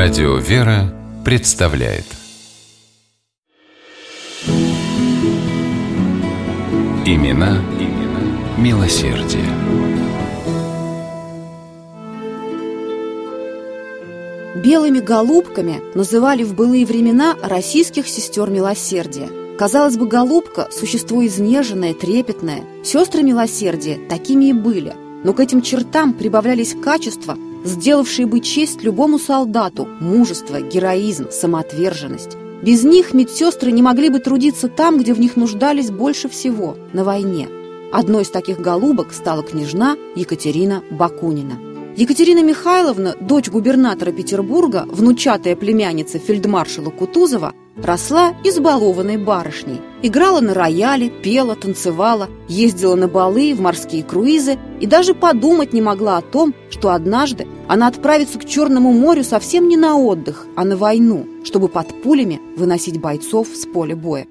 Радио «Вера» представляет Имена, имена милосердие. Белыми голубками называли в былые времена российских сестер милосердия. Казалось бы, голубка – существо изнеженное, трепетное. Сестры милосердия такими и были. Но к этим чертам прибавлялись качества, сделавшие бы честь любому солдату – мужество, героизм, самоотверженность. Без них медсестры не могли бы трудиться там, где в них нуждались больше всего – на войне. Одной из таких голубок стала княжна Екатерина Бакунина. Екатерина Михайловна, дочь губернатора Петербурга, внучатая племянница фельдмаршала Кутузова, росла избалованной барышней. Играла на рояле, пела, танцевала, ездила на балы, в морские круизы и даже подумать не могла о том, что однажды она отправится к Черному морю совсем не на отдых, а на войну, чтобы под пулями выносить бойцов с поля боя.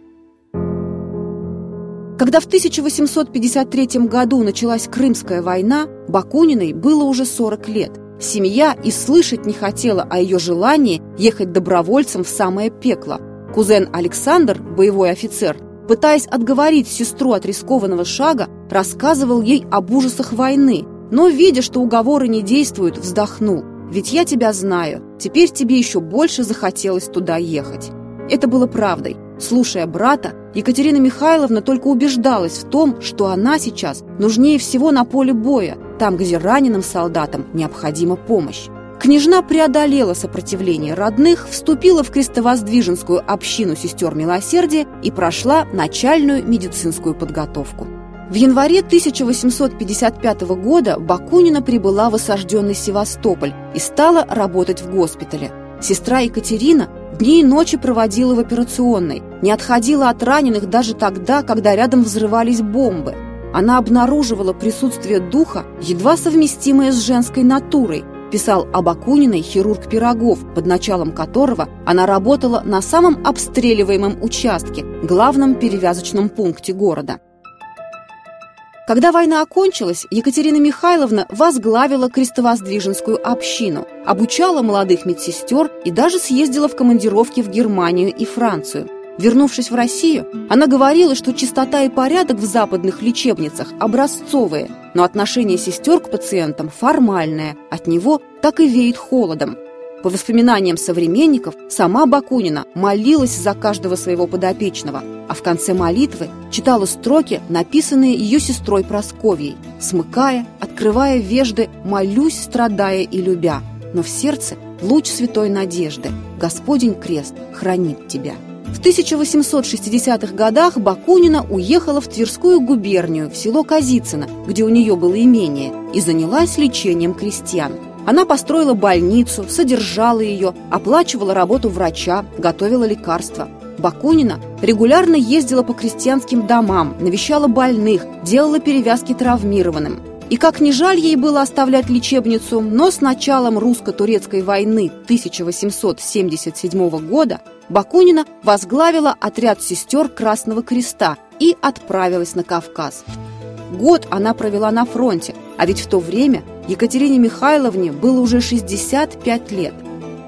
Когда в 1853 году началась Крымская война, Бакуниной было уже 40 лет. Семья и слышать не хотела о ее желании ехать добровольцем в самое пекло. Кузен Александр, боевой офицер, пытаясь отговорить сестру от рискованного шага, рассказывал ей об ужасах войны, но, видя, что уговоры не действуют, вздохнул. «Ведь я тебя знаю, теперь тебе еще больше захотелось туда ехать». Это было правдой. Слушая брата, Екатерина Михайловна только убеждалась в том, что она сейчас нужнее всего на поле боя, там, где раненым солдатам необходима помощь. Княжна преодолела сопротивление родных, вступила в крестовоздвиженскую общину сестер милосердия и прошла начальную медицинскую подготовку. В январе 1855 года Бакунина прибыла в осажденный Севастополь и стала работать в госпитале. Сестра Екатерина Дни и ночи проводила в операционной, не отходила от раненых даже тогда, когда рядом взрывались бомбы. Она обнаруживала присутствие духа, едва совместимое с женской натурой, писал об Акуниной хирург Пирогов, под началом которого она работала на самом обстреливаемом участке, главном перевязочном пункте города. Когда война окончилась, Екатерина Михайловна возглавила крестовоздвиженскую общину, обучала молодых медсестер и даже съездила в командировки в Германию и Францию. Вернувшись в Россию, она говорила, что чистота и порядок в западных лечебницах образцовые, но отношение сестер к пациентам формальное, от него так и веет холодом. По воспоминаниям современников, сама Бакунина молилась за каждого своего подопечного, а в конце молитвы читала строки, написанные ее сестрой Просковьей, смыкая, открывая вежды, молюсь, страдая и любя, но в сердце луч святой надежды, Господень крест хранит тебя. В 1860-х годах Бакунина уехала в Тверскую губернию, в село Казицыно, где у нее было имение, и занялась лечением крестьян – она построила больницу, содержала ее, оплачивала работу врача, готовила лекарства. Бакунина регулярно ездила по крестьянским домам, навещала больных, делала перевязки травмированным. И как ни жаль ей было оставлять лечебницу, но с началом русско-турецкой войны 1877 года Бакунина возглавила отряд сестер Красного Креста и отправилась на Кавказ. Год она провела на фронте, а ведь в то время Екатерине Михайловне было уже 65 лет.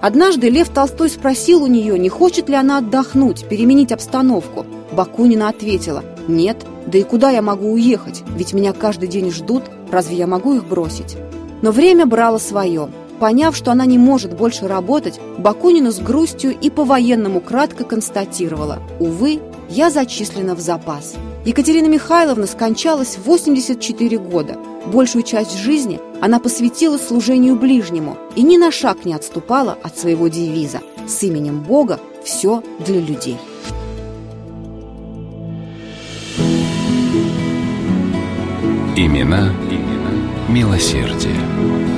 Однажды Лев Толстой спросил у нее, не хочет ли она отдохнуть, переменить обстановку. Бакунина ответила «Нет, да и куда я могу уехать, ведь меня каждый день ждут, разве я могу их бросить?» Но время брало свое. Поняв, что она не может больше работать, Бакунина с грустью и по-военному кратко констатировала «Увы, я зачислена в запас». Екатерина Михайловна скончалась в 84 года. Большую часть жизни она посвятила служению ближнему и ни на шаг не отступала от своего девиза «С именем Бога все для людей». Имена, имена милосердие.